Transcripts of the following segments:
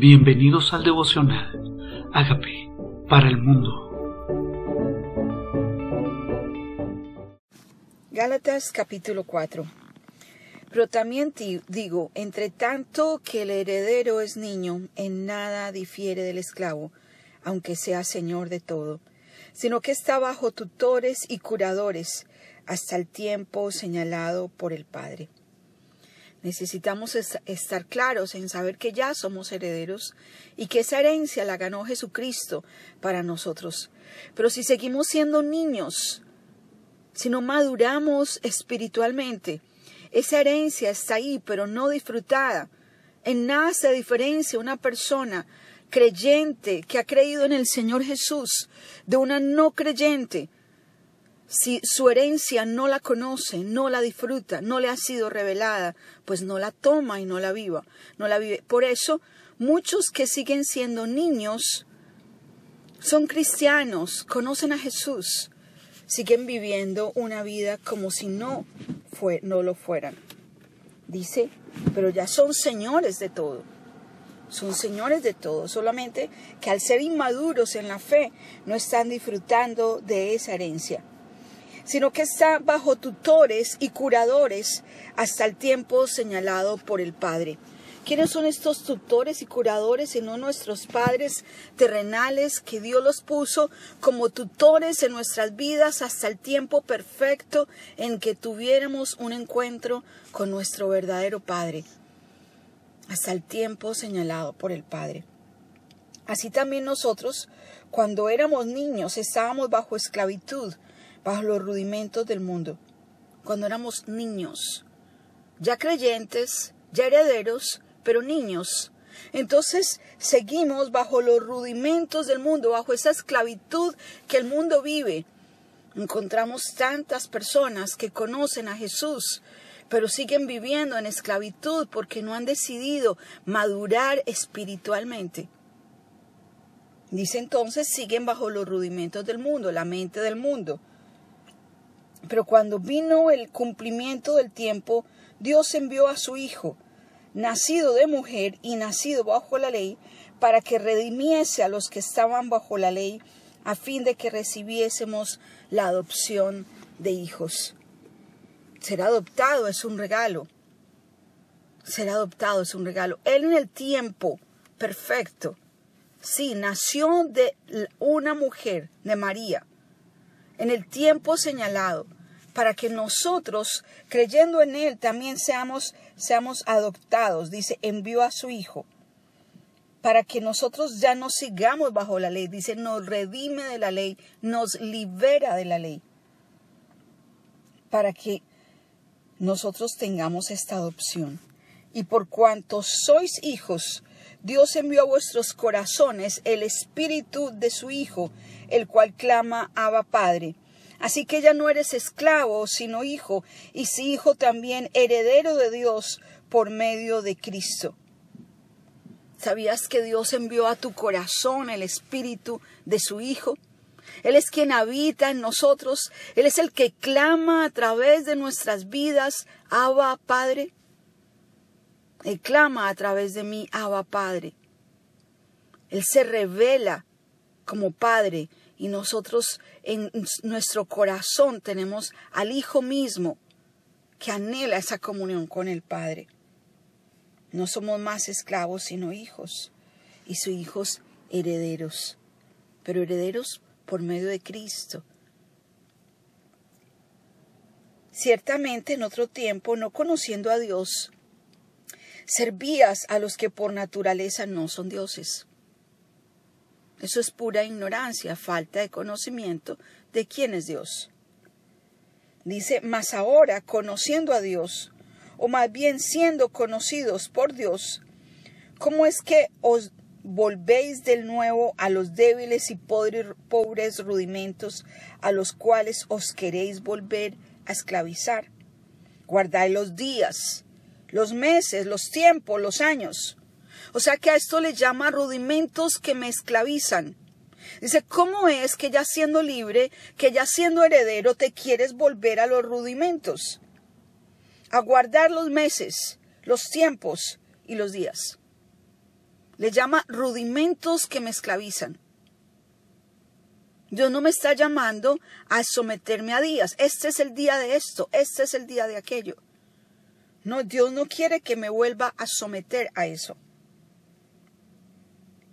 Bienvenidos al devocional. Hágame para el mundo. Gálatas capítulo 4. Pero también digo, entre tanto que el heredero es niño, en nada difiere del esclavo, aunque sea señor de todo, sino que está bajo tutores y curadores hasta el tiempo señalado por el Padre. Necesitamos estar claros en saber que ya somos herederos y que esa herencia la ganó Jesucristo para nosotros. Pero si seguimos siendo niños, si no maduramos espiritualmente, esa herencia está ahí, pero no disfrutada. En nada se diferencia una persona creyente que ha creído en el Señor Jesús de una no creyente si su herencia no la conoce, no la disfruta, no le ha sido revelada, pues no la toma y no la viva, no la vive. Por eso, muchos que siguen siendo niños son cristianos, conocen a Jesús, siguen viviendo una vida como si no, fue, no lo fueran. Dice, pero ya son señores de todo. Son señores de todo, solamente que al ser inmaduros en la fe no están disfrutando de esa herencia sino que está bajo tutores y curadores hasta el tiempo señalado por el Padre. ¿Quiénes son estos tutores y curadores sino nuestros padres terrenales que Dios los puso como tutores en nuestras vidas hasta el tiempo perfecto en que tuviéramos un encuentro con nuestro verdadero Padre? Hasta el tiempo señalado por el Padre. Así también nosotros, cuando éramos niños, estábamos bajo esclavitud bajo los rudimentos del mundo, cuando éramos niños, ya creyentes, ya herederos, pero niños. Entonces seguimos bajo los rudimentos del mundo, bajo esa esclavitud que el mundo vive. Encontramos tantas personas que conocen a Jesús, pero siguen viviendo en esclavitud porque no han decidido madurar espiritualmente. Dice entonces, siguen bajo los rudimentos del mundo, la mente del mundo. Pero cuando vino el cumplimiento del tiempo, Dios envió a su Hijo, nacido de mujer y nacido bajo la ley, para que redimiese a los que estaban bajo la ley, a fin de que recibiésemos la adopción de hijos. Ser adoptado es un regalo. Ser adoptado es un regalo. Él en el tiempo perfecto, sí, nació de una mujer, de María, en el tiempo señalado, para que nosotros, creyendo en Él, también seamos, seamos adoptados. Dice, envió a su Hijo, para que nosotros ya no sigamos bajo la ley. Dice, nos redime de la ley, nos libera de la ley, para que nosotros tengamos esta adopción. Y por cuanto sois hijos, Dios envió a vuestros corazones el espíritu de su Hijo, el cual clama Abba Padre. Así que ya no eres esclavo, sino hijo, y si hijo también heredero de Dios por medio de Cristo. ¿Sabías que Dios envió a tu corazón el espíritu de su Hijo? Él es quien habita en nosotros, Él es el que clama a través de nuestras vidas, Abba Padre. Él clama a través de mí, Abba Padre. Él se revela como Padre y nosotros en nuestro corazón tenemos al Hijo mismo que anhela esa comunión con el Padre. No somos más esclavos sino hijos y sus hijos herederos, pero herederos por medio de Cristo. Ciertamente en otro tiempo, no conociendo a Dios, servías a los que por naturaleza no son dioses. Eso es pura ignorancia, falta de conocimiento de quién es Dios. Dice, mas ahora, conociendo a Dios, o más bien siendo conocidos por Dios, ¿cómo es que os volvéis del nuevo a los débiles y pobres rudimentos a los cuales os queréis volver a esclavizar? Guardáis los días, los meses, los tiempos, los años. O sea que a esto le llama rudimentos que me esclavizan. Dice, ¿cómo es que ya siendo libre, que ya siendo heredero, te quieres volver a los rudimentos? A guardar los meses, los tiempos y los días. Le llama rudimentos que me esclavizan. Dios no me está llamando a someterme a días. Este es el día de esto, este es el día de aquello. No, Dios no quiere que me vuelva a someter a eso.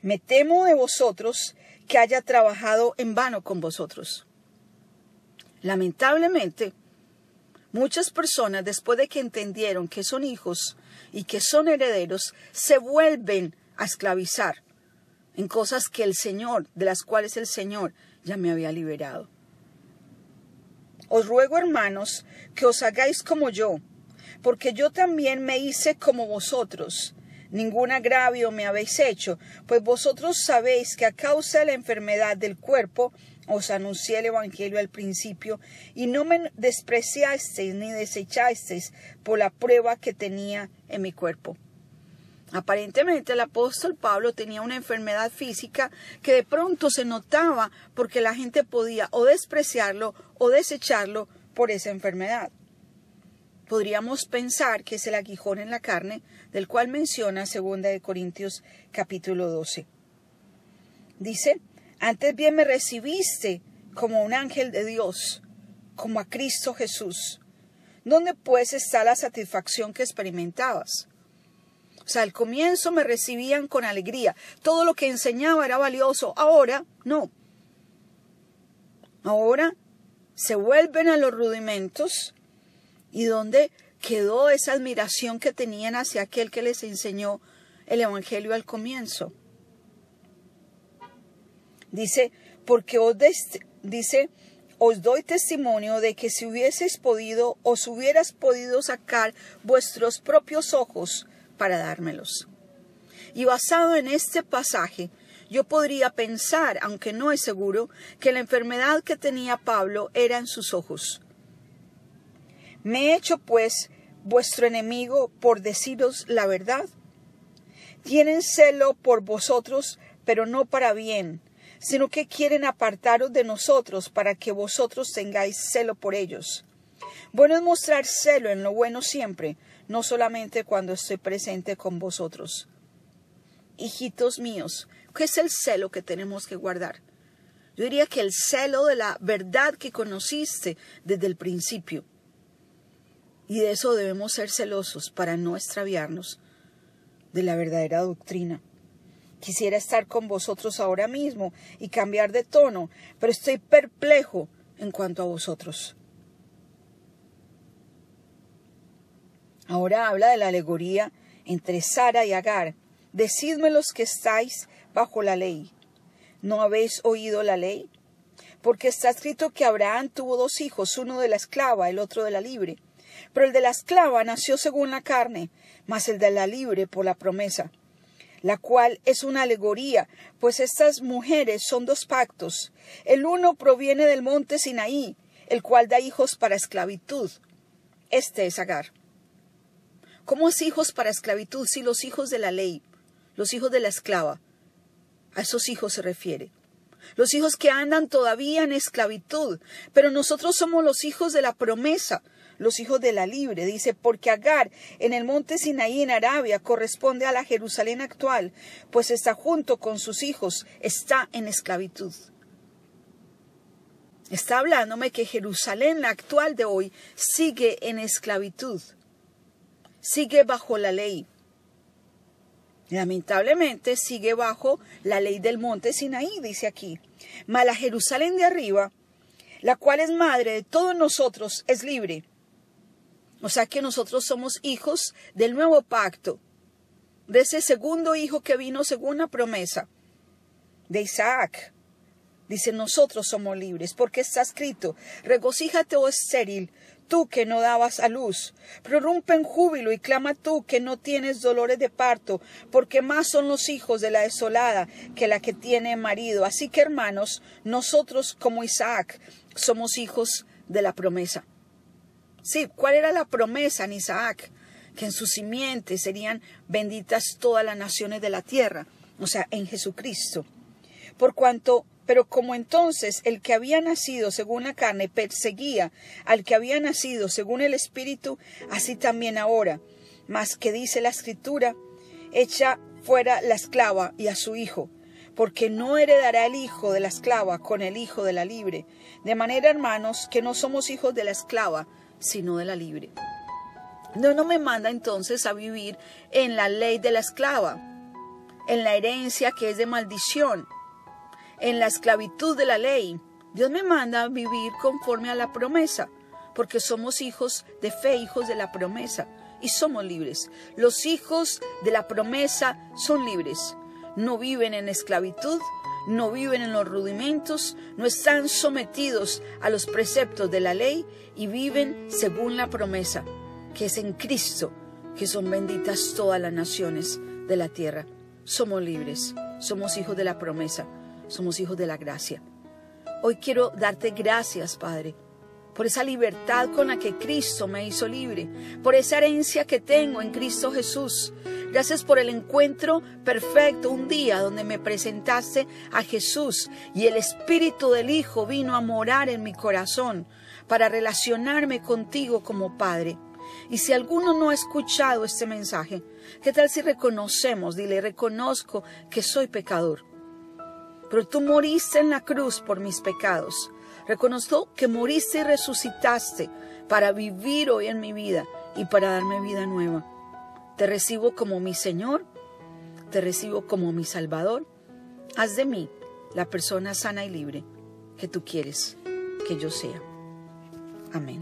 Me temo de vosotros que haya trabajado en vano con vosotros. Lamentablemente, muchas personas, después de que entendieron que son hijos y que son herederos, se vuelven a esclavizar en cosas que el Señor, de las cuales el Señor ya me había liberado. Os ruego, hermanos, que os hagáis como yo, porque yo también me hice como vosotros. Ningún agravio me habéis hecho, pues vosotros sabéis que a causa de la enfermedad del cuerpo os anuncié el Evangelio al principio, y no me despreciasteis ni desechasteis por la prueba que tenía en mi cuerpo. Aparentemente el apóstol Pablo tenía una enfermedad física que de pronto se notaba porque la gente podía o despreciarlo o desecharlo por esa enfermedad. Podríamos pensar que es el aguijón en la carne, del cual menciona 2 de Corintios capítulo 12. Dice, antes bien me recibiste como un ángel de Dios, como a Cristo Jesús. ¿Dónde pues está la satisfacción que experimentabas? O sea, al comienzo me recibían con alegría. Todo lo que enseñaba era valioso. Ahora, no. Ahora se vuelven a los rudimentos y donde quedó esa admiración que tenían hacia aquel que les enseñó el Evangelio al comienzo. Dice, porque os, dice, os doy testimonio de que si hubieseis podido, os hubieras podido sacar vuestros propios ojos para dármelos. Y basado en este pasaje, yo podría pensar, aunque no es seguro, que la enfermedad que tenía Pablo era en sus ojos. Me he hecho, pues, vuestro enemigo por deciros la verdad. Tienen celo por vosotros, pero no para bien, sino que quieren apartaros de nosotros para que vosotros tengáis celo por ellos. Bueno es mostrar celo en lo bueno siempre, no solamente cuando estoy presente con vosotros. Hijitos míos, ¿qué es el celo que tenemos que guardar? Yo diría que el celo de la verdad que conociste desde el principio. Y de eso debemos ser celosos para no extraviarnos de la verdadera doctrina. Quisiera estar con vosotros ahora mismo y cambiar de tono, pero estoy perplejo en cuanto a vosotros. Ahora habla de la alegoría entre Sara y Agar. Decidme los que estáis bajo la ley. ¿No habéis oído la ley? Porque está escrito que Abraham tuvo dos hijos, uno de la esclava, el otro de la libre. Pero el de la esclava nació según la carne, mas el de la libre por la promesa la cual es una alegoría, pues estas mujeres son dos pactos. El uno proviene del monte Sinaí, el cual da hijos para esclavitud. Este es Agar. ¿Cómo es hijos para esclavitud si los hijos de la ley, los hijos de la esclava? A esos hijos se refiere. Los hijos que andan todavía en esclavitud, pero nosotros somos los hijos de la promesa, los hijos de la libre. Dice, porque Agar en el monte Sinaí en Arabia corresponde a la Jerusalén actual, pues está junto con sus hijos, está en esclavitud. Está hablándome que Jerusalén, la actual de hoy, sigue en esclavitud, sigue bajo la ley. Lamentablemente sigue bajo la ley del monte Sinaí, dice aquí. Mas la Jerusalén de arriba, la cual es madre de todos nosotros, es libre o sea que nosotros somos hijos del nuevo pacto, de ese segundo hijo que vino según la promesa de Isaac. Dice, nosotros somos libres, porque está escrito, regocíjate, oh estéril, tú que no dabas a luz, prorrumpe en júbilo y clama tú que no tienes dolores de parto, porque más son los hijos de la desolada que la que tiene marido. Así que, hermanos, nosotros como Isaac somos hijos de la promesa. Sí, ¿cuál era la promesa en Isaac? Que en su simiente serían benditas todas las naciones de la tierra, o sea, en Jesucristo. Por cuanto, pero como entonces el que había nacido según la carne perseguía al que había nacido según el Espíritu, así también ahora. Mas que dice la Escritura, echa fuera la esclava y a su hijo, porque no heredará el hijo de la esclava con el hijo de la libre. De manera, hermanos, que no somos hijos de la esclava, sino de la libre. No, no me manda entonces a vivir en la ley de la esclava, en la herencia que es de maldición, en la esclavitud de la ley. Dios me manda a vivir conforme a la promesa, porque somos hijos de fe, hijos de la promesa, y somos libres. Los hijos de la promesa son libres. No viven en esclavitud, no viven en los rudimentos, no están sometidos a los preceptos de la ley y viven según la promesa, que es en Cristo, que son benditas todas las naciones de la tierra. Somos libres, somos hijos de la promesa, somos hijos de la gracia. Hoy quiero darte gracias, Padre, por esa libertad con la que Cristo me hizo libre, por esa herencia que tengo en Cristo Jesús. Gracias por el encuentro perfecto, un día donde me presentaste a Jesús y el Espíritu del Hijo vino a morar en mi corazón para relacionarme contigo como Padre. Y si alguno no ha escuchado este mensaje, ¿qué tal si reconocemos, dile, reconozco que soy pecador? Pero tú moriste en la cruz por mis pecados Reconozco que moriste y resucitaste para vivir hoy en mi vida y para darme vida nueva. Te recibo como mi Señor, te recibo como mi Salvador. Haz de mí la persona sana y libre que tú quieres que yo sea. Amén.